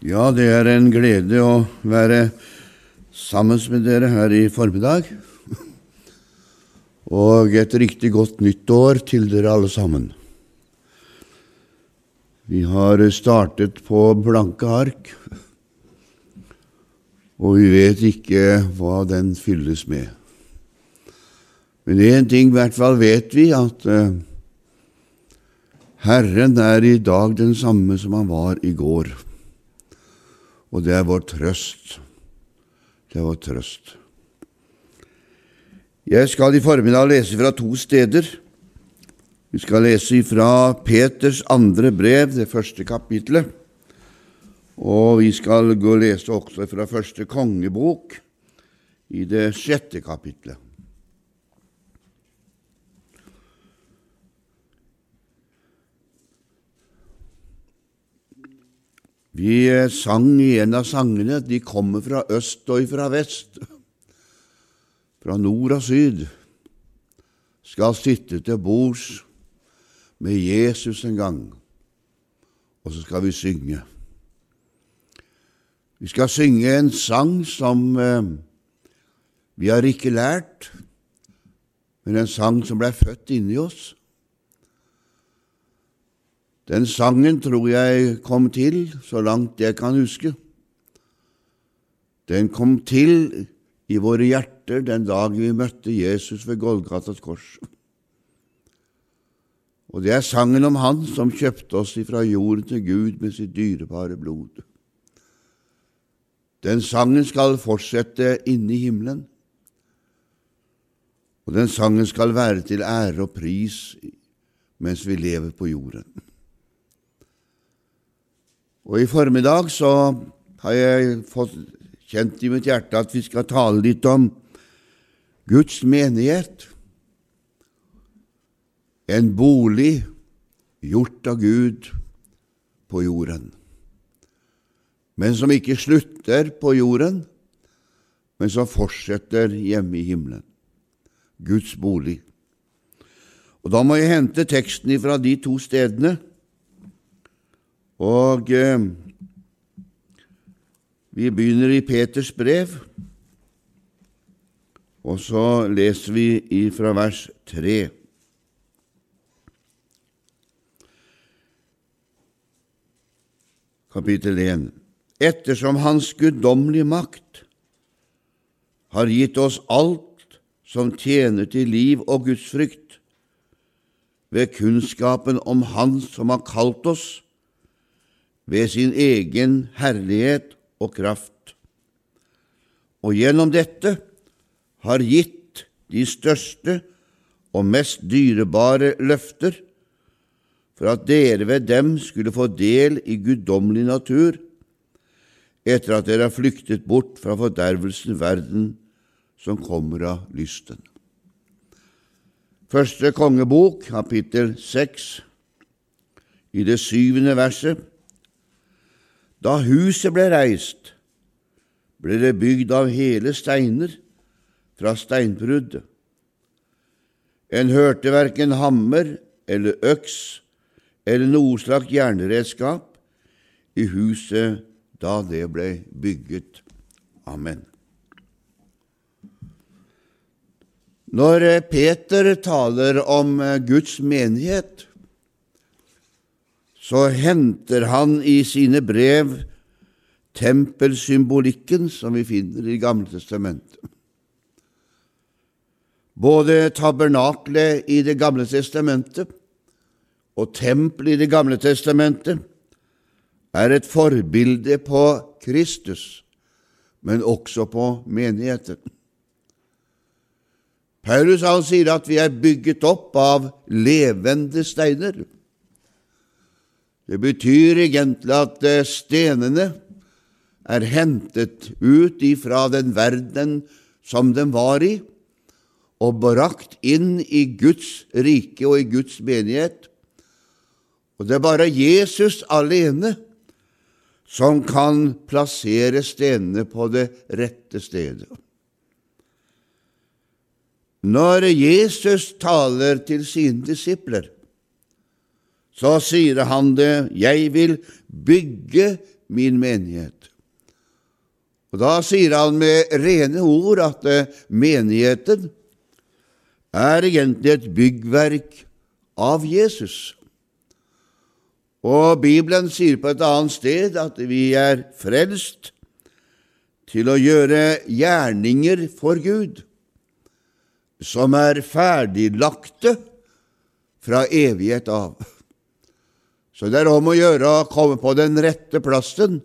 Ja, det er en glede å være sammen med dere her i formiddag. Og et riktig godt nyttår til dere alle sammen. Vi har startet på blanke ark, og vi vet ikke hva den fylles med. Men én ting i hvert fall vet vi, at uh, Herren er i dag den samme som han var i går og det er vår trøst. Det er vår trøst. Jeg skal i formiddag lese fra to steder. Vi skal lese fra Peters andre brev, det første kapitlet. Og vi skal gå og lese også fra første kongebok, i det sjette kapitlet. Vi sang i en av sangene De kommer fra øst og fra vest, fra nord og syd, skal sitte til bords med Jesus en gang, og så skal vi synge. Vi skal synge en sang som eh, vi har ikke lært, men en sang som ble født inni oss den sangen tror jeg kom til, så langt jeg kan huske. Den kom til i våre hjerter den dag vi møtte Jesus ved Golgatas kors. Og det er sangen om Han som kjøpte oss ifra jorden til Gud med sitt dyrebare blod. Den sangen skal fortsette inne i himmelen, og den sangen skal være til ære og pris mens vi lever på jorden. Og i formiddag så har jeg fått kjent i mitt hjerte at vi skal tale litt om Guds menighet. En bolig gjort av Gud på jorden, men som ikke slutter på jorden, men som fortsetter hjemme i himmelen. Guds bolig. Og Da må jeg hente teksten fra de to stedene og eh, vi begynner i Peters brev, og så leser vi fra vers 3. Kapittel 1. Ettersom Hans guddommelige makt har gitt oss alt som tjener til liv og gudsfrykt, ved kunnskapen om Han som har kalt oss ved sin egen herlighet og kraft, og gjennom dette har gitt de største og mest dyrebare løfter, for at dere ved dem skulle få del i guddommelig natur, etter at dere har flyktet bort fra fordervelsen verden som kommer av lysten. Første kongebok, kapittel seks, i det syvende verset. Da huset ble reist, ble det bygd av hele steiner fra steinbruddet. En hørte verken hammer eller øks eller noe slags jernredskap i huset da det ble bygget. Amen. Når Peter taler om Guds menighet, så henter han i sine brev tempelsymbolikken som vi finner i Gamle testamentet. Både tabernaklet i Det gamle testamentet og tempelet i Det gamle testamentet er et forbilde på Kristus, men også på menigheten. Paulus han sier at vi er bygget opp av levende steiner. Det betyr egentlig at eh, stenene er hentet ut ifra den verden som den var i, og brakt inn i Guds rike og i Guds menighet. Og det er bare Jesus alene som kan plassere stenene på det rette stedet. Når Jesus taler til sine disipler, så sier han det, jeg vil bygge min menighet. Og Da sier han med rene ord at eh, menigheten er egentlig et byggverk av Jesus. Og Bibelen sier på et annet sted at vi er frelst til å gjøre gjerninger for Gud, som er ferdiglagte fra evighet av. Så det er om å gjøre å komme på den rette plassen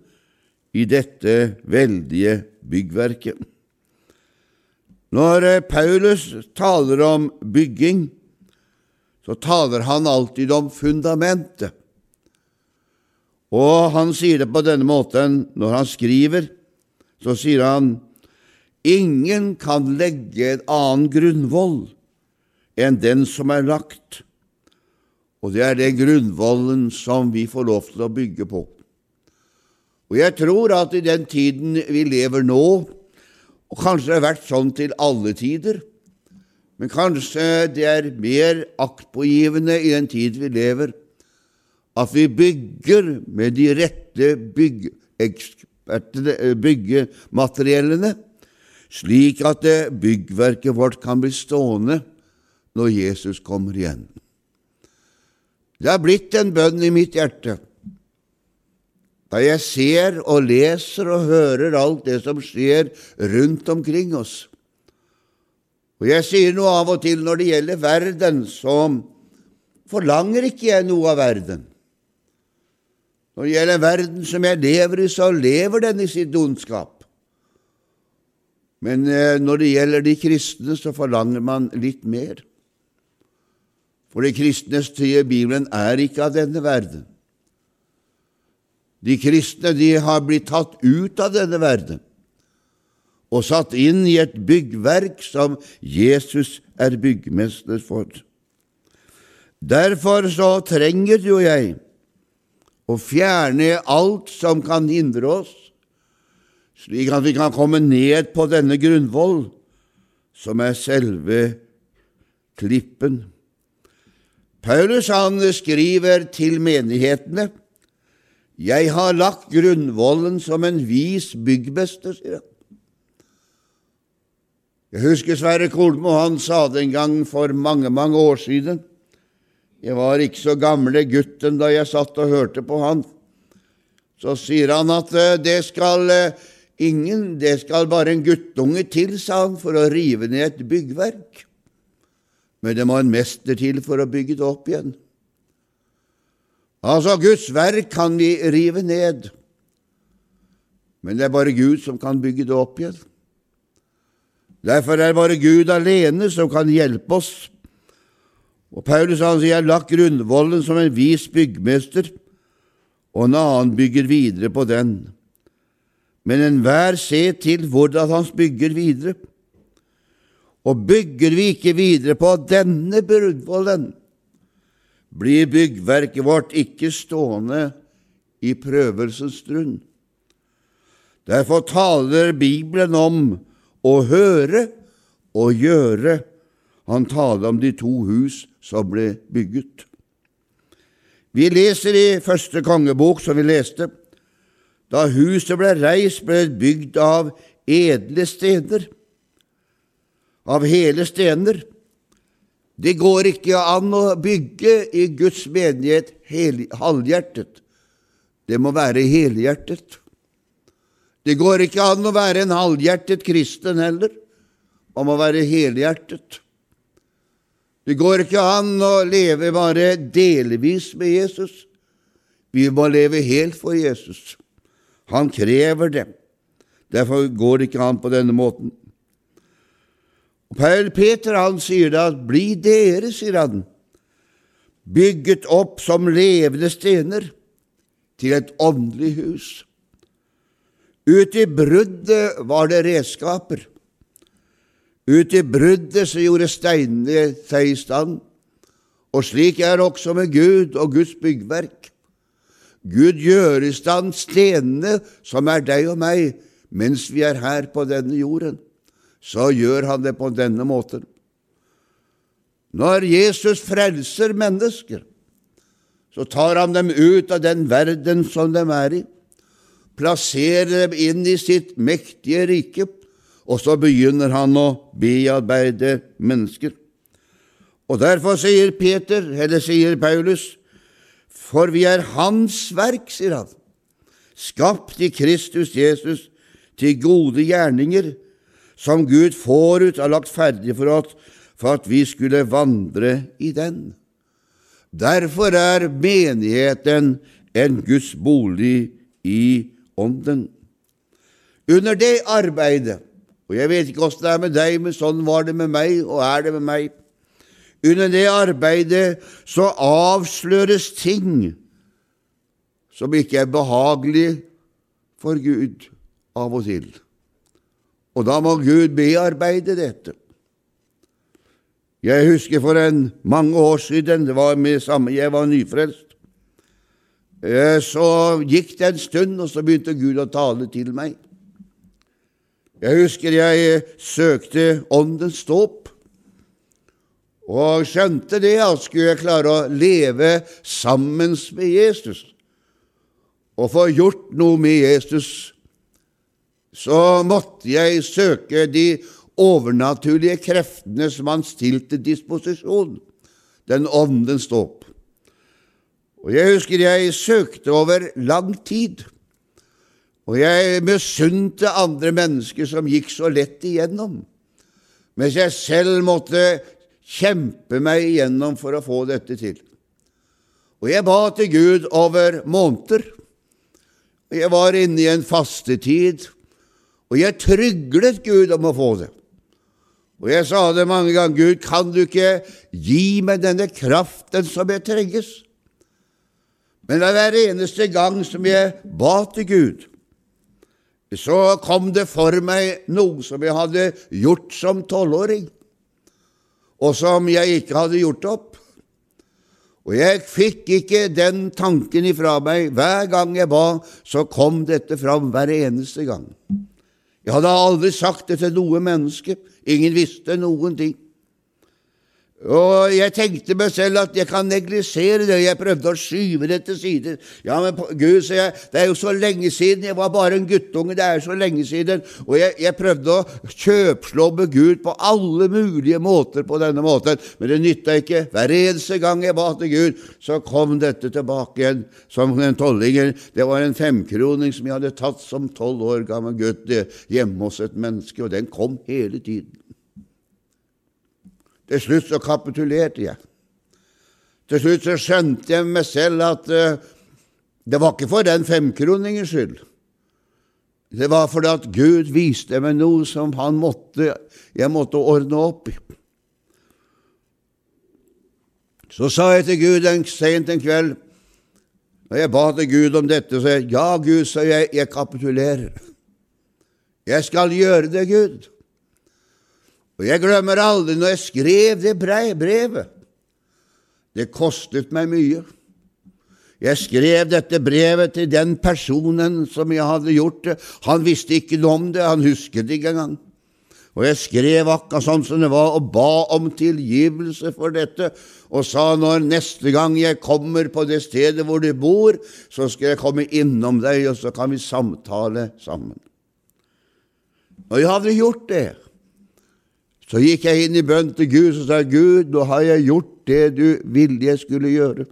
i dette veldige byggverket. Når Paulus taler om bygging, så taler han alltid om fundamentet. Og han sier det på denne måten når han skriver. Så sier han ingen kan legge en annen grunnvoll enn den som er lagt, og det er den grunnvollen som vi får lov til å bygge på. Og jeg tror at i den tiden vi lever nå, og kanskje det har vært sånn til alle tider, men kanskje det er mer aktpågivende i den tid vi lever, at vi bygger med de rette byggemateriellene, slik at byggverket vårt kan bli stående når Jesus kommer igjen. Det har blitt en bønn i mitt hjerte da jeg ser og leser og hører alt det som skjer rundt omkring oss. Og jeg sier noe av og til når det gjelder verden, så forlanger ikke jeg noe av verden. Når det gjelder verden som jeg lever i, så lever den i sitt ondskap. Men eh, når det gjelder de kristne, så forlanger man litt mer. For de kristne, sier Bibelen, er ikke av denne verden. De kristne de har blitt tatt ut av denne verden og satt inn i et byggverk som Jesus er byggmester for. Derfor så trenger jo jeg å fjerne alt som kan hindre oss, slik at vi kan komme ned på denne grunnvoll, som er selve klippen. Paulus han skriver til menighetene jeg har lagt grunnvollen som en vis byggmester, sier han. Jeg husker Sverre Kolmo, han sa det en gang for mange, mange år siden. Jeg var ikke så gamle gutten da jeg satt og hørte på han. Så sier han at eh, det skal eh, ingen, det skal bare en guttunge til, sa han, for å rive ned et byggverk. Men det må en mester til for å bygge det opp igjen. Altså, Guds verk kan vi rive ned, men det er bare Gud som kan bygge det opp igjen. Derfor er det bare Gud alene som kan hjelpe oss og Paulus han sier, 'Jeg lagt grunnvollen som en vis byggmester', og en annen bygger videre på den. Men enhver ser til hvordan han bygger videre. Og bygger vi ikke videre på denne grunnvollen, blir byggverket vårt ikke stående i prøvelsens stund. Derfor taler Bibelen om å høre og gjøre. Han taler om de to hus som ble bygget. Vi leser i første kongebok, som vi leste, da huset ble reist, ble det bygd av edle stener, av hele stener. Det går ikke an å bygge i Guds menighet halvhjertet. Det må være helhjertet. Det går ikke an å være en halvhjertet kristen heller. Man må være helhjertet. Det går ikke an å leve bare delvis med Jesus. Vi må leve helt for Jesus. Han krever det. Derfor går det ikke an på denne måten. Paul Peter han sier da bli dere, sier han, bygget opp som levende stener til et åndelig hus. Ut i bruddet var det redskaper. Ut i bruddet så gjorde steinene seg i stand, og slik er det også med Gud og Guds byggverk. Gud gjør i stand stenene som er deg og meg, mens vi er her på denne jorden. Så gjør han det på denne måten. Når Jesus frelser mennesker, så tar han dem ut av den verden som de er i, plasserer dem inn i sitt mektige rike, og så begynner han å bearbeide mennesker. Og derfor sier Peter, eller sier Paulus, for vi er Hans verk, sier han, skapt i Kristus Jesus til gode gjerninger, som Gud forut har lagt ferdig for oss for at vi skulle vandre i den. Derfor er menigheten en Guds bolig i Ånden. Under det arbeidet, og jeg vet ikke åssen det er med deg, men sånn var det med meg, og er det med meg Under det arbeidet så avsløres ting som ikke er behagelig for Gud av og til. Og da må Gud bearbeide dette. Jeg husker for en mange år siden, det var med samme jeg var nyfrelst, eh, så gikk det en stund, og så begynte Gud å tale til meg. Jeg husker jeg søkte Åndens dåp, og skjønte det at skulle jeg klare å leve sammen med Jesus og få gjort noe med Jesus, så måtte jeg søke de overnaturlige kreftene som han stilte disposisjon, den åndens dåp. Og jeg husker jeg søkte over lang tid, og jeg misunte andre mennesker som gikk så lett igjennom, mens jeg selv måtte kjempe meg igjennom for å få dette til. Og jeg ba til Gud over måneder. Jeg var inne i en fastetid, og jeg tryglet Gud om å få det. Og jeg sa det mange ganger, Gud, kan du ikke gi meg denne kraften som jeg trenges? Men hver eneste gang som jeg ba til Gud, så kom det for meg noe som jeg hadde gjort som tolvåring, og som jeg ikke hadde gjort opp. Og jeg fikk ikke den tanken ifra meg. Hver gang jeg ba, så kom dette fram hver eneste gang. Jeg hadde aldri sagt det til noe menneske. Ingen visste noen ting. Og jeg tenkte meg selv at jeg kan neglisjere det, og jeg prøvde å skyve det til side. Ja, men Gud, sier jeg, det er jo så lenge siden, jeg var bare en guttunge, det er så lenge siden. Og jeg, jeg prøvde å kjøpslobbe Gud på alle mulige måter på denne måten, men det nytta ikke. Hver eneste gang jeg ba til Gud, så kom dette tilbake igjen som en tollinger. Det var en femkroning som jeg hadde tatt som tolv år gammel gutt hjemme hos et menneske, og den kom hele tiden. Til slutt så kapitulerte jeg. Til slutt så skjønte jeg meg selv at uh, det var ikke for den femkroningens skyld. Det var fordi at Gud viste meg noe som han måtte, jeg måtte ordne opp i. Så sa jeg til Gud en sent en kveld, og jeg ba til Gud om dette, så jeg ja, Gud, så jeg, jeg kapitulerer. Jeg skal gjøre det, Gud. Og jeg glemmer aldri når jeg skrev det brevet. Det kostet meg mye. Jeg skrev dette brevet til den personen som jeg hadde gjort det. Han visste ikke noe om det, han husket det ikke engang. Og jeg skrev akkurat sånn som det var, og ba om tilgivelse for dette, og sa når neste gang jeg kommer på det stedet hvor du bor, så skal jeg komme innom deg, og så kan vi samtale sammen. Og jeg hadde gjort det. Så gikk jeg inn i bønn til Gud og sa, Gud, nå har jeg gjort det du ville jeg skulle gjøre.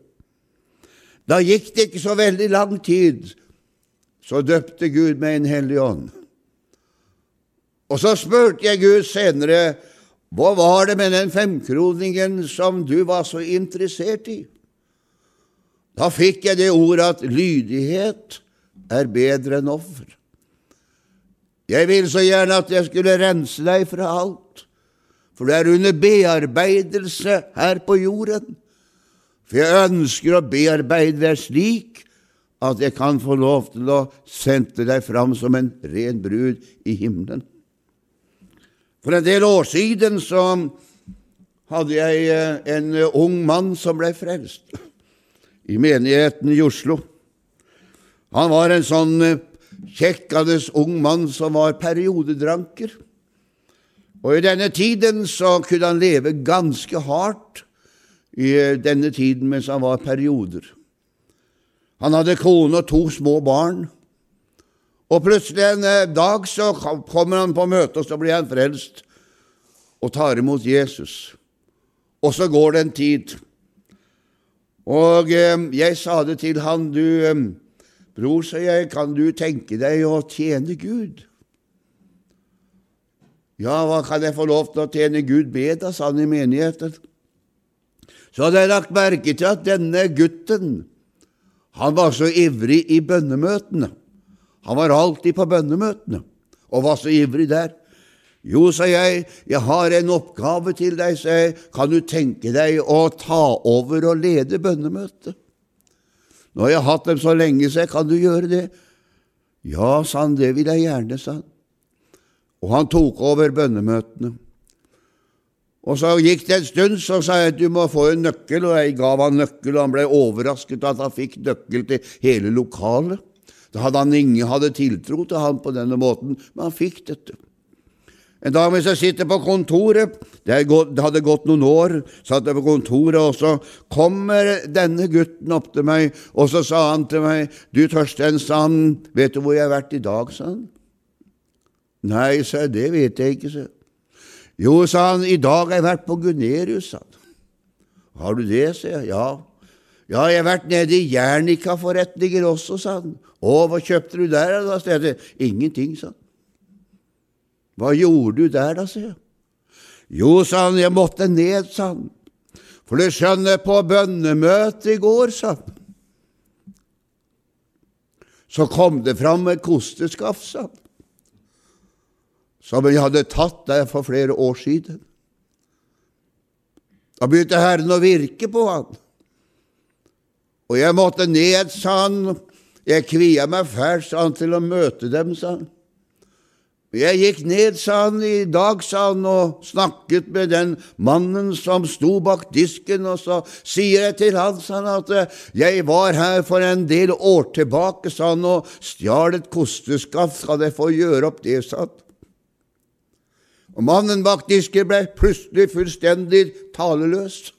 Da gikk det ikke så veldig lang tid, så døpte Gud meg en hellig ånd. Og så spurte jeg Gud senere, hva var det med den femkroningen som du var så interessert i? Da fikk jeg det ordet at lydighet er bedre enn offer. Jeg ville så gjerne at jeg skulle rense deg fra alt for det er under bearbeidelse her på jorden. For jeg ønsker å bearbeide deg slik at jeg kan få lov til å sende deg fram som en ren brud i himmelen. For en del år siden så hadde jeg eh, en ung mann som ble frelst i menigheten i Oslo. Han var en sånn eh, kjekkende ung mann som var periodedranker. Og i denne tiden så kunne han leve ganske hardt i denne tiden mens han var perioder. Han hadde kone og to små barn, Og plutselig en eh, dag så kommer han på møte, og så blir han frelst og tar imot Jesus. Og så går det en tid. Og eh, jeg sa det til han, du eh, bror, sa jeg, kan du tenke deg å tjene Gud? Ja, hva kan jeg få lov til å tjene Gud bedre, sa han i menigheten. Så hadde jeg lagt merke til at denne gutten, han var så ivrig i bønnemøtene. Han var alltid på bønnemøtene og var så ivrig der. Jo, sa jeg, jeg har en oppgave til deg, sa jeg, kan du tenke deg å ta over og lede bønnemøtet? Nå har jeg hatt dem så lenge, sa jeg, kan du gjøre det? Ja, sa han, det vil jeg gjerne, sa han. Og han tok over bønnemøtene. Og så gikk det en stund, så sa jeg at du må få en nøkkel, og jeg gav han nøkkel, og han ble overrasket at han fikk nøkkel til hele lokalet. Da hadde han ingen hadde tiltro til han på denne måten, men han fikk dette. En dag mens jeg sitter på kontoret, det, hadde gått noen år, satt jeg på kontoret, og så kommer denne gutten opp til meg, og så sa han til meg, du Torstein, sa han, vet du hvor jeg har vært i dag, sa han. Nei, sa jeg, det vet jeg ikke, sa Jo, sa han, i dag har jeg vært på Gunerius, sa han. Har du det, sa jeg. Ja. Ja, jeg har vært nede i Jernika-forretninger også, sa han. Å, hva kjøpte du der, da? sa jeg. Ingenting, sa han. Hva gjorde du der, da, sier jeg. Jo, sa han, jeg måtte ned, sa han. For du skjønner, på bønnemøtet i går, sa han, så kom det fram et kosteskaft, sa han, som jeg hadde tatt der for flere år siden. Da begynte Herren å virke på han. Og jeg måtte ned, sa han. Jeg kvia meg fælt, sa han, til å møte dem, sa han. Jeg gikk ned, sa han, i dag, sa han, og snakket med den mannen som sto bak disken, og så sier jeg til han, sa han, at jeg var her for en del år tilbake, sa han, og stjal et kosteskaft, skal jeg få gjøre opp det, sa han. Og mannen bak disken ble plutselig fullstendig taleløs.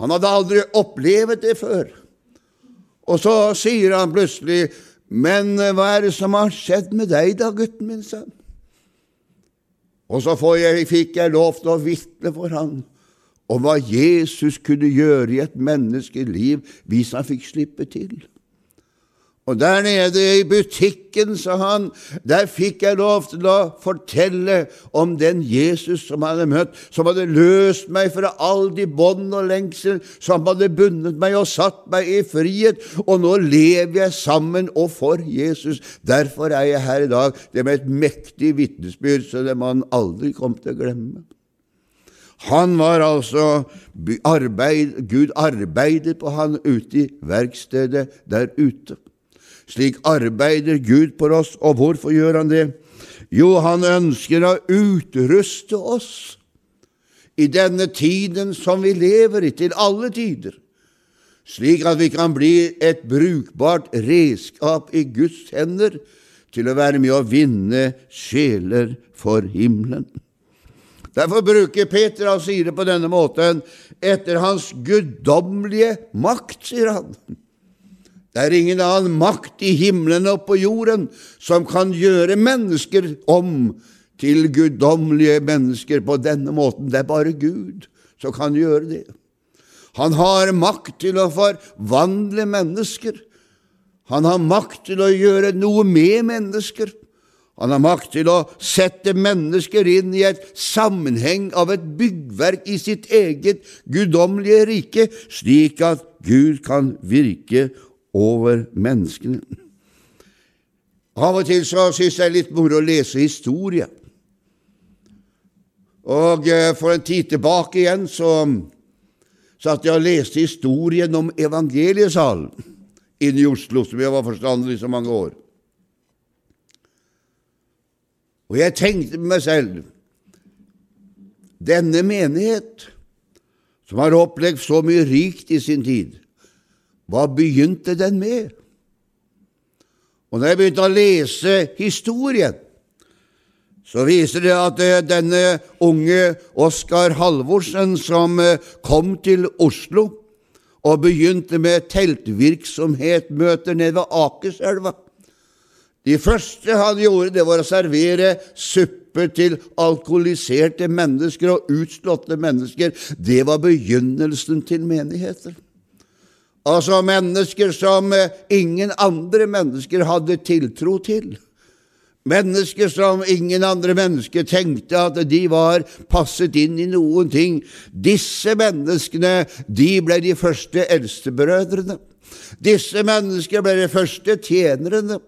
Han hadde aldri opplevd det før. Og så sier han plutselig, men hva er det som har skjedd med deg da, gutten min, sønn? Og så jeg, fikk jeg lov til å vitne for han om hva Jesus kunne gjøre i et menneskeliv hvis han fikk slippe til. Og der nede i butikken, sa han, der fikk jeg lov til å fortelle om den Jesus som jeg hadde møtt, som hadde løst meg fra alle de bånd og lengsel, som hadde bundet meg og satt meg i frihet, og nå lever jeg sammen og for Jesus. Derfor er jeg her i dag. Det med et mektig vitnesbyrd, så det man aldri kom til å glemme. Han var altså arbeid, Gud arbeidet på han ute i verkstedet der ute. Slik arbeider Gud på oss, og hvorfor gjør han det? Jo, han ønsker å utruste oss i denne tiden som vi lever i, til alle tider, slik at vi kan bli et brukbart redskap i Guds hender til å være med å vinne sjeler for himmelen. Derfor bruker Peter og sier det på denne måten etter hans guddommelige makt, sier han. Det er ingen annen makt i himmelen og på jorden som kan gjøre mennesker om til guddommelige mennesker på denne måten. Det er bare Gud som kan gjøre det. Han har makt til å forvandle mennesker. Han har makt til å gjøre noe med mennesker. Han har makt til å sette mennesker inn i et sammenheng av et byggverk i sitt eget guddommelige rike, slik at Gud kan virke over menneskene. Av og til så syns jeg det er litt moro å lese historie. Og eh, for en tid tilbake igjen så satt jeg og leste historien om evangeliesalen inne i Oslo, som jeg var forstander i så mange år. Og jeg tenkte med meg selv denne menighet, som har opplevd så mye rikt i sin tid, hva begynte den med? Og når jeg begynte å lese historien, så viser det at eh, denne unge Oskar Halvorsen som eh, kom til Oslo og begynte med teltvirksomhetmøter nede ved Akerselva De første han gjorde, det var å servere suppe til alkoholiserte mennesker og utslåtte mennesker. Det var begynnelsen til menigheter. Altså mennesker som eh, ingen andre mennesker hadde tiltro til. Mennesker som ingen andre mennesker tenkte at de var passet inn i noen ting. Disse menneskene, de ble de første eldstebrødrene. Disse mennesker ble de første tjenerne.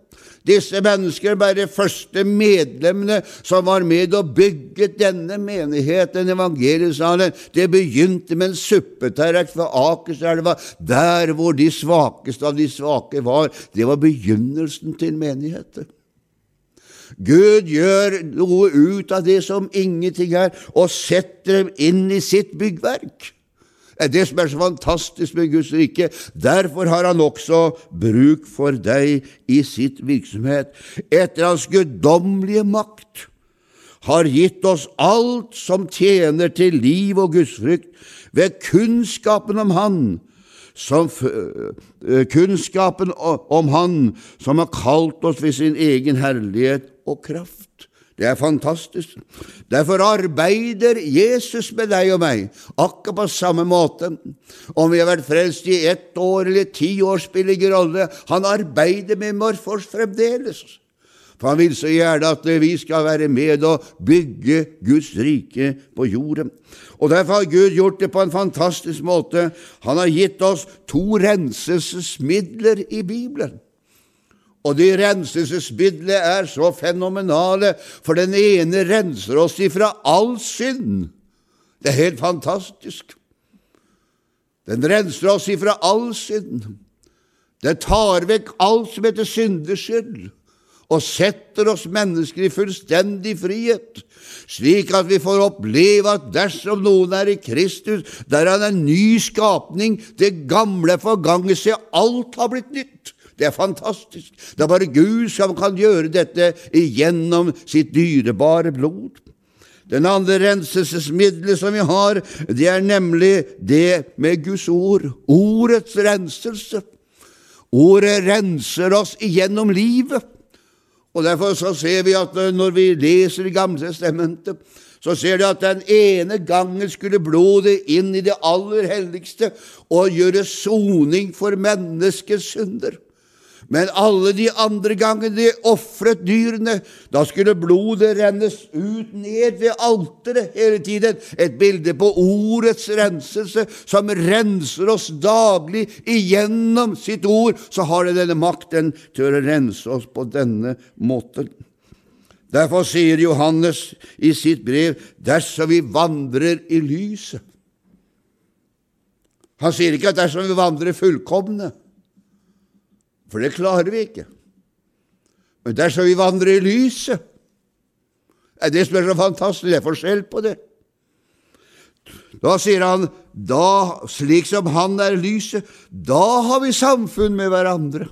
Disse mennesker ble de første medlemmene som var med og bygget denne menigheten, evangeliesalen. Det begynte med en suppetallerken fra Akerselva, der hvor de svakeste av de svake var. Det var begynnelsen til menigheten. Gud gjør noe ut av det som ingenting er, og setter dem inn i sitt byggverk. Det er det som er så fantastisk med Guds rike. Derfor har han også bruk for deg i sitt virksomhet. Etter hans guddommelige makt har gitt oss alt som tjener til liv og gudsfrykt, ved kunnskapen om Han, som, kunnskapen om Han som har kalt oss ved sin egen herlighet og kraft. Det er fantastisk. Derfor arbeider Jesus med deg og meg, akkurat på samme måte. Om vi har vært frelst i ett år eller ti år, spiller ingen rolle. Han arbeider med Morfors fremdeles. For han vil så gjerne at vi skal være med og bygge Guds rike på jorden. Og Derfor har Gud gjort det på en fantastisk måte. Han har gitt oss to renselsesmidler i Bibelen. Og de renselsesmidlene er så fenomenale, for den ene renser oss ifra all synd. Det er helt fantastisk. Den renser oss ifra all synd. Den tar vekk alt som heter syndeskyld, og setter oss mennesker i fullstendig frihet, slik at vi får oppleve at dersom noen er i Kristus, der er han en ny skapning, det gamle er forganget, se, alt har blitt nytt. Det er fantastisk. Det er bare Gud som kan gjøre dette igjennom sitt dyrebare blod. Den andre renselsesmiddelet som vi har, det er nemlig det med Guds ord. Ordets renselse. Ordet renser oss igjennom livet. Og Derfor så ser vi at når vi leser Det Gamle testamentet, så ser du at den ene gangen skulle blodet inn i det aller helligste og gjøre soning for menneskets synder. Men alle de andre gangene de ofret dyrene, da skulle blodet rennes ut ned ved alteret hele tiden. Et bilde på ordets renselse, som renser oss daglig igjennom sitt ord. Så har det denne makten til å rense oss på denne måten. Derfor sier Johannes i sitt brev dersom vi vandrer i lyset. Han sier ikke at dersom vi vandrer fullkomne. For det klarer vi ikke. Men dersom vi vandrer i lyset er Det som er så fantastisk, det er forskjell på det. Da sier han, da, slik som han er lyset, da har vi samfunn med hverandre.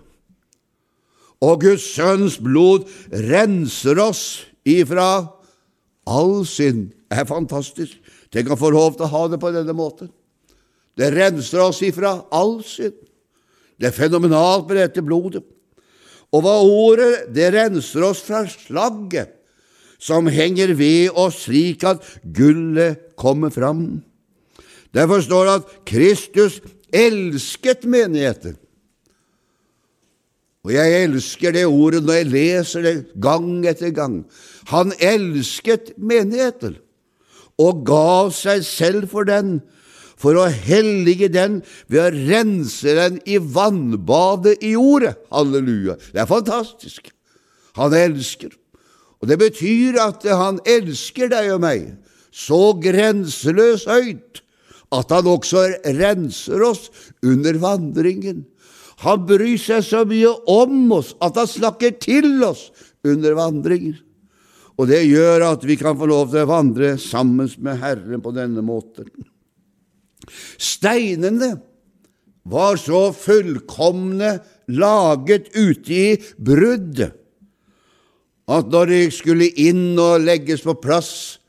Og Guds sønns blod renser oss ifra all synd. Det er fantastisk. Tenk å få lov til å ha det på denne måten. Det renser oss ifra all synd. Det er fenomenalt med dette blodet. Og hva ordet, det renser oss fra slagget som henger ved oss slik at gullet kommer fram. Derfor står det at Kristus elsket menigheten. Og jeg elsker det ordet når jeg leser det gang etter gang. Han elsket menigheten og gav seg selv for den for å hellige den ved å rense den i vannbadet i jordet. Halleluja. Det er fantastisk. Han elsker. Og det betyr at han elsker deg og meg så grenseløst høyt at han også renser oss under vandringen. Han bryr seg så mye om oss at han snakker til oss under vandringen. Og det gjør at vi kan få lov til å vandre sammen med Herren på denne måten. Steinene var så fullkomne laget ute i brudd at når de skulle inn og legges på plass,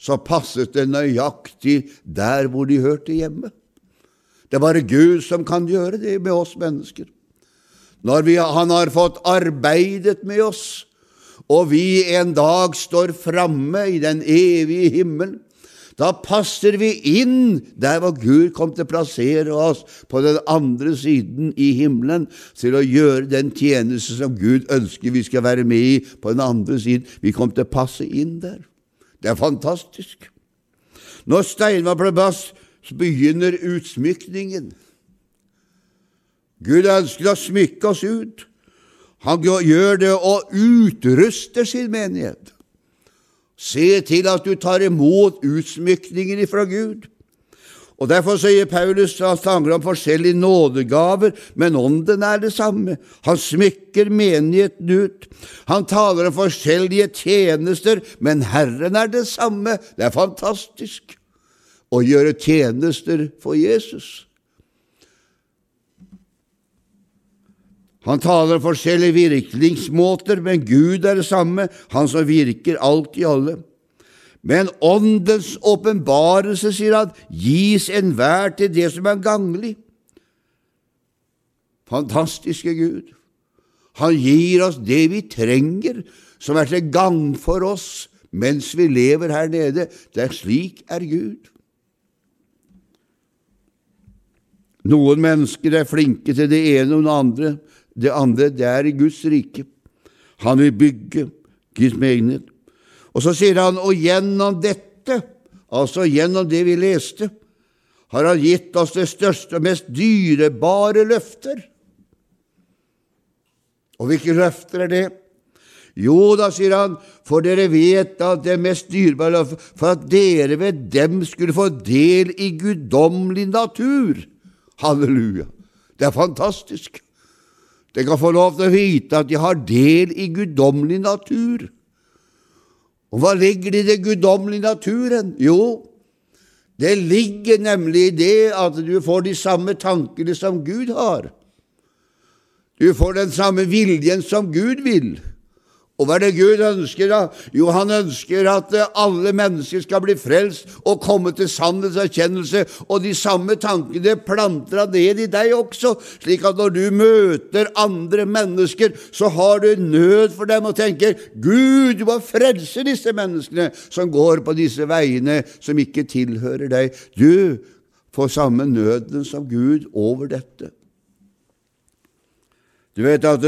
så passet det nøyaktig der hvor de hørte hjemme. Det er bare Gud som kan gjøre det med oss mennesker. når vi, han har fått arbeidet med oss, og vi en dag står framme i den evige himmel, da passer vi inn der hvor Gud kom til å plassere oss på den andre siden i himmelen, til å gjøre den tjeneste som Gud ønsker vi skal være med i på den andre siden. Vi kom til å passe inn der. Det er fantastisk. Når Steinvar ble bass, begynner utsmykningen. Gud ønsker å smykke oss ut. Han gjør det og utruster sin menighet. Se til at du tar imot utsmykningen ifra Gud. Og Derfor sier Paulus at han om forskjellige nådegaver, men ånden er det samme. Han smykker menigheten ut. Han taler om forskjellige tjenester, men Herren er det samme. Det er fantastisk å gjøre tjenester for Jesus. Han taler forskjellige virkningsmåter, men Gud er det samme, Han som virker alt i alle. Men Åndens åpenbarelse, sier han, gis enhver til det som er ganglig. Fantastiske Gud. Han gir oss det vi trenger, som er til gang for oss mens vi lever her nede. Det er slik er Gud. Noen mennesker er flinke til det ene og det andre, det andre, det er i Guds rike. Han vil bygge Guds menighet. Og så sier han, og gjennom dette, altså gjennom det vi leste, har han gitt oss det største og mest dyrebare løfter. Og hvilke løfter er det? Jo da, sier han, for dere vet at det mest dyrebare for at dere ved dem skulle få del i guddommelig natur. Halleluja! Det er fantastisk. De kan få lov til å vite at de har del i guddommelig natur. Og hva ligger det i den guddommelige naturen? Jo, det ligger nemlig i det at du får de samme tankene som Gud har. Du får den samme viljen som Gud vil. Og hva er det Gud ønsker, da? Jo, han ønsker at eh, alle mennesker skal bli frelst og komme til sannhetserkjennelse, og de samme tankene planter han ned i deg også, slik at når du møter andre mennesker, så har du nød for dem og tenker Gud, du må frelse disse menneskene som går på disse veiene som ikke tilhører deg. Du får samme nøden som Gud over dette. Du vet at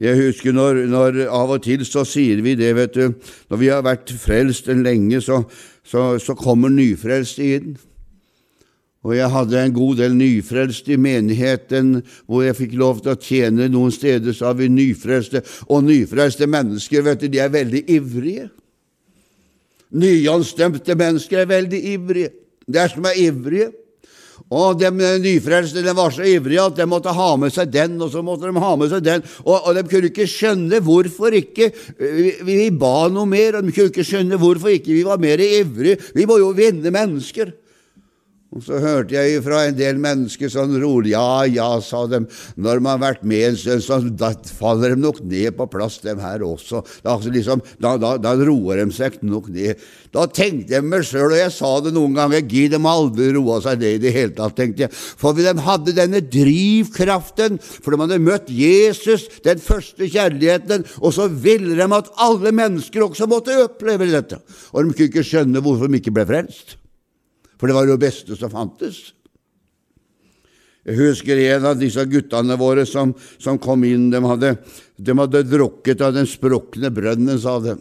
jeg husker når, når, av og til så sier vi det, vet du, når vi har vært frelst en lenge, så, så, så kommer nyfrelste inn. Og jeg hadde en god del nyfrelste i menigheten, hvor jeg fikk lov til å tjene noen steder, så har vi nyfrelste. Og nyfrelste mennesker, vet du, de er veldig ivrige. Nyanstemte mennesker er veldig ivrige. Det er som er ivrige. Og de nyfrelste de var så ivrige at de måtte ha med seg den, og så måtte de ha med seg den. Og, og de kunne ikke skjønne hvorfor ikke vi, vi, ba noe mer, og de kunne ikke skjønne hvorfor ikke vi var mer ivrige. Vi må jo vinne mennesker. Og så hørte jeg fra en del mennesker sånn rolig Ja, ja, sa de, når man har vært med en stund, så da faller de nok ned på plass, dem her også. Da, altså liksom, da, da, da, roer de seg nok ned. Da tenkte jeg meg sjøl, og jeg sa det noen ganger, gi dem aldri roa seg ned i det hele tatt, tenkte jeg. For de hadde denne drivkraften, for de hadde møtt Jesus, den første kjærligheten, og så ville de at alle mennesker også måtte oppleve dette. Og de kunne ikke skjønne hvorfor de ikke ble frelst for det var jo det beste som fantes. Jeg husker en av disse guttene våre som, som kom inn. De hadde, de hadde drukket av den sprukne brønnen, sa de.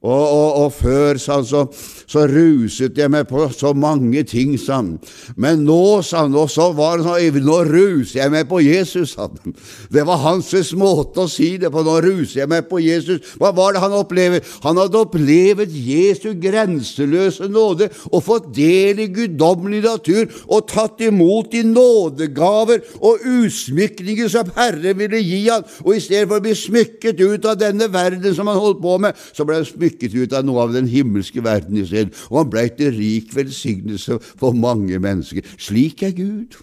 Og, og, og, før sa han, så, så, ruset jeg meg på så mange ting, sa han. Men nå, sa han, og så var han sånn nå ruser jeg meg på Jesus, sa han. Det var hans måte å si det på. Nå ruser jeg meg på Jesus. Hva var det han opplevde? Han hadde opplevd Jesu grenseløse nåde og fått del i guddommelig natur og tatt imot de nådegaver og utsmykninger som Herre ville gi han. Og i stedet for å bli smykket ut av denne verden som han holdt på med, så ble han smykket rykket ut av noe av den himmelske verden i sted, og han blei til rik velsignelse for mange mennesker. Slik er Gud.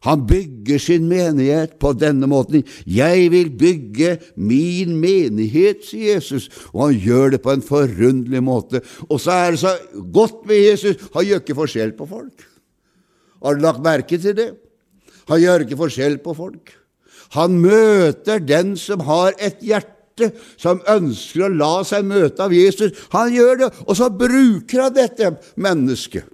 Han bygger sin menighet på denne måten. 'Jeg vil bygge min menighet', sier Jesus, og han gjør det på en forunderlig måte. Og så er det så godt med Jesus, han gjør ikke forskjell på folk. Har du lagt merke til det? Han gjør ikke forskjell på folk. Han møter den som har et hjerte som ønsker å la seg møte av Jesus. Han gjør det, og så bruker han dette mennesket.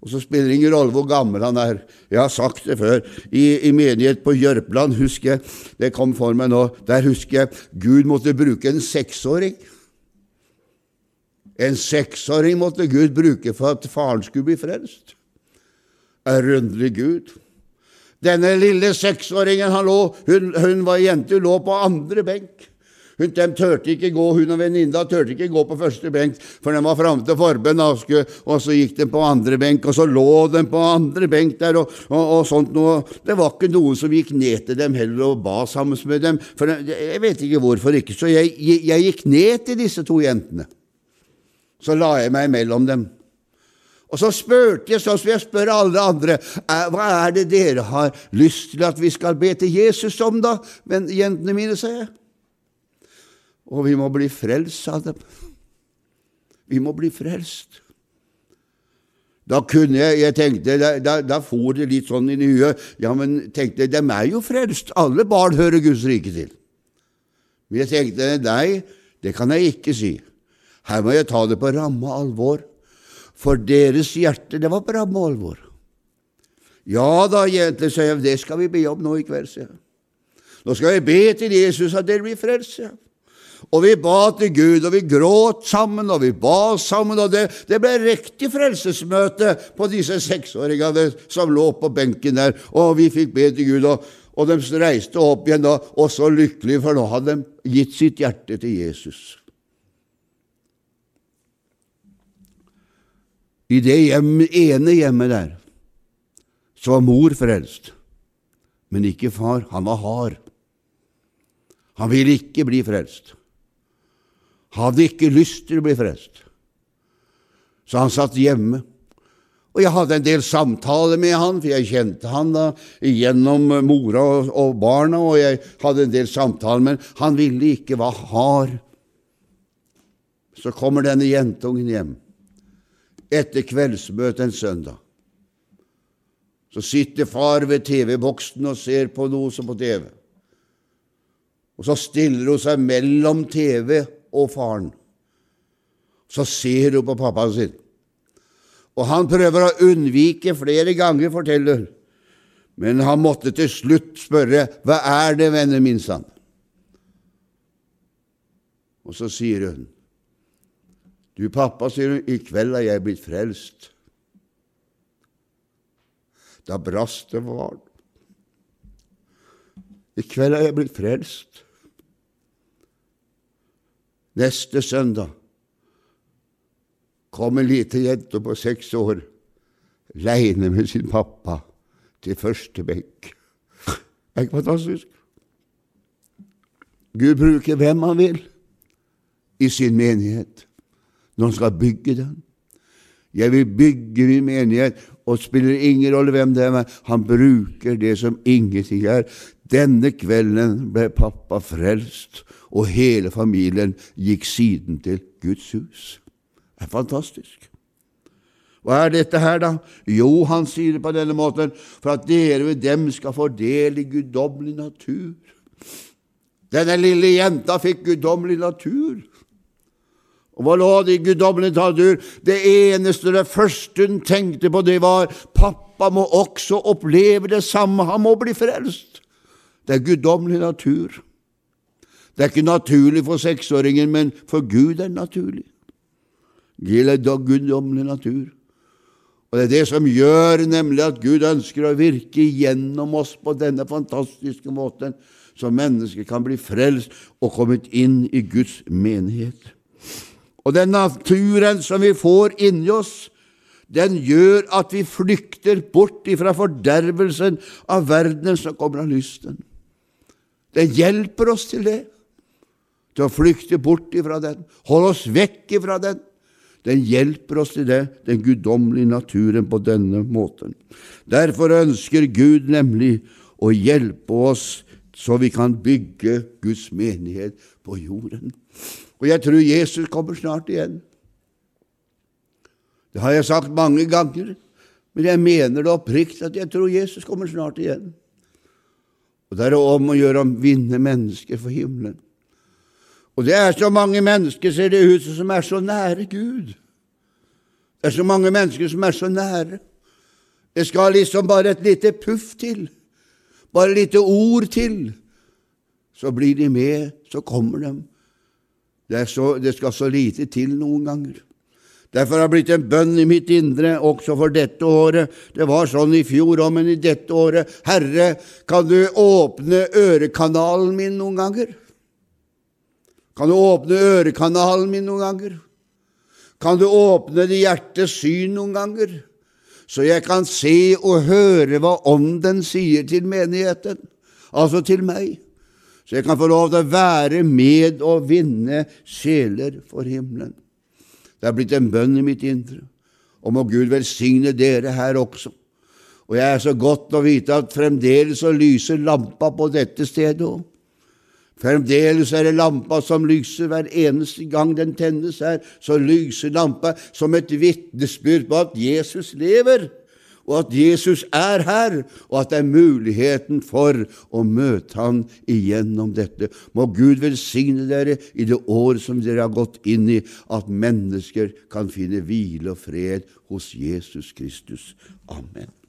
Og så spiller det ingen rolle hvor gammel han er. Jeg har sagt det før. I, i menighet på Jørpeland, husker jeg, det kom for meg nå, der husker jeg Gud måtte bruke en seksåring. En seksåring måtte Gud bruke for at faren skulle bli frelst. Erundelig Gud. Denne lille seksåringen han lå, hun, hun var jente, hun lå på andre benk. Hun, de tørte ikke gå, hun og venninna tørte ikke gå på første benk, for de var framme til forbønn, og så gikk de på andre benk, og så lå de på andre benk der, og, og, og sånt noe. Det var ikke noen som gikk ned til dem heller og ba sammen med dem, for jeg vet ikke hvorfor ikke. Så jeg, jeg, jeg gikk ned til disse to jentene. Så la jeg meg mellom dem. Og så spurte jeg, sånn som jeg spør alle andre, hva er det dere har lyst til at vi skal be til Jesus om, da? Men jentene mine, sa jeg. Og vi må bli frelst, sa de. Vi må bli frelst. Da kunne jeg jeg tenkte, Da, da, da for det litt sånn inn i huet. Ja, men tenkte, jeg, de er jo frelst. Alle barn hører Guds rike til. Men jeg tenkte nei, det kan jeg ikke si. Her må jeg ta det på ramme alvor. For deres hjerte, det var på ramme alvor. Ja da, jenter, sa jeg, det skal vi be om nå i kveld, sa jeg. Nå skal vi be til Jesus at dere blir frelst, sa jeg. Og vi ba til Gud, og vi gråt sammen, og vi ba sammen, og det, det ble riktig frelsesmøte på disse seksåringene som lå på benken der, og vi fikk be til Gud, og, og de reiste opp igjen og så lykkelige, for nå hadde de gitt sitt hjerte til Jesus. I det hjem, ene hjemmet der så var mor frelst, men ikke far. Han var hard. Han ville ikke bli frelst. Hadde ikke lyst til å bli frelst. Så han satt hjemme. Og jeg hadde en del samtaler med han, for jeg kjente han da gjennom mora og, og barna, og jeg hadde en del samtaler, men han ville ikke være hard. Så kommer denne jentungen hjem etter kveldsmøtet en søndag. Så sitter far ved TV-boksen og ser på noe som på TV. Og så stiller hun seg mellom TV og faren. Så ser hun på pappaen sin. Og han prøver å unnvike flere ganger, forteller men han måtte til slutt spørre, 'Hva er det, vennen min', han. Og så sier hun, du, pappa, sier hun, i kveld er jeg blitt frelst. Da brast det for barn. I kveld er jeg blitt frelst. Neste søndag kom en liten jente på seks år aleine med sin pappa til første benk. Er ikke fantastisk? Gud bruker hvem han vil i sin menighet når han skal bygge den. Jeg vil bygge min menighet, og spiller ingen rolle hvem det er. Han bruker det som ingenting er. Denne kvelden ble pappa frelst, og hele familien gikk siden til Guds hus. Det er fantastisk. Hva er dette her, da? Jo, han sier det på denne måten, for at dere ved dem skal få del i guddommelig natur. Denne lille jenta fikk guddommelig natur. Og hva lå det i guddommelig natur? Det eneste, det første hun tenkte på, det var pappa må også oppleve det samme, han må bli frelst. Det er guddommelig natur. Det er ikke naturlig for seksåringen, men for Gud er det naturlig. Det er guddommelig natur. Og det er det som gjør nemlig at Gud ønsker å virke gjennom oss på denne fantastiske måten, så mennesker kan bli frelst og kommet inn i Guds menighet. Og den naturen som vi får inni oss, den gjør at vi flykter bort ifra fordervelsen av verdenen som kommer av lysten. Den hjelper oss til det, til å flykte bort ifra den, holde oss vekk ifra den. Den hjelper oss til det, den guddommelige naturen, på denne måten. Derfor ønsker Gud nemlig å hjelpe oss så vi kan bygge Guds menighet på jorden. Og jeg tror Jesus kommer snart igjen. Det har jeg sagt mange ganger, men jeg mener det oppriktig at jeg tror Jesus kommer snart igjen. Og det er det om å gjøre å vinne mennesker for himmelen. Og det er så mange mennesker, ser det ut som er så nære Gud. Det er så mange mennesker som er så nære. Det skal liksom bare et lite puff til, bare et lite ord til. Så blir de med, så kommer de. Det, så, det skal så lite til noen ganger. Derfor har det blitt en bønn i mitt indre også for dette året. Det var sånn i fjor òg, men i dette året. Herre, kan du åpne ørekanalen min noen ganger? Kan du åpne ørekanalen min noen ganger? Kan du åpne det hjertets syn noen ganger, så jeg kan se og høre hva Ånden sier til menigheten, altså til meg, så jeg kan få lov til å være med og vinne sjeler for himmelen. Det er blitt en bønn i mitt indre, og må Gud velsigne dere her også. Og jeg er så godt å vite at fremdeles så lyser lampa på dette stedet òg. Fremdeles er det lampa som lyser hver eneste gang den tennes her, så lyser lampa som et vitnesbyrd på at Jesus lever, og at Jesus er her, og at det er muligheten for å møte Han igjennom dette. Må Gud velsigne dere i det år som dere har gått inn i, at mennesker kan finne hvile og fred hos Jesus Kristus. Amen.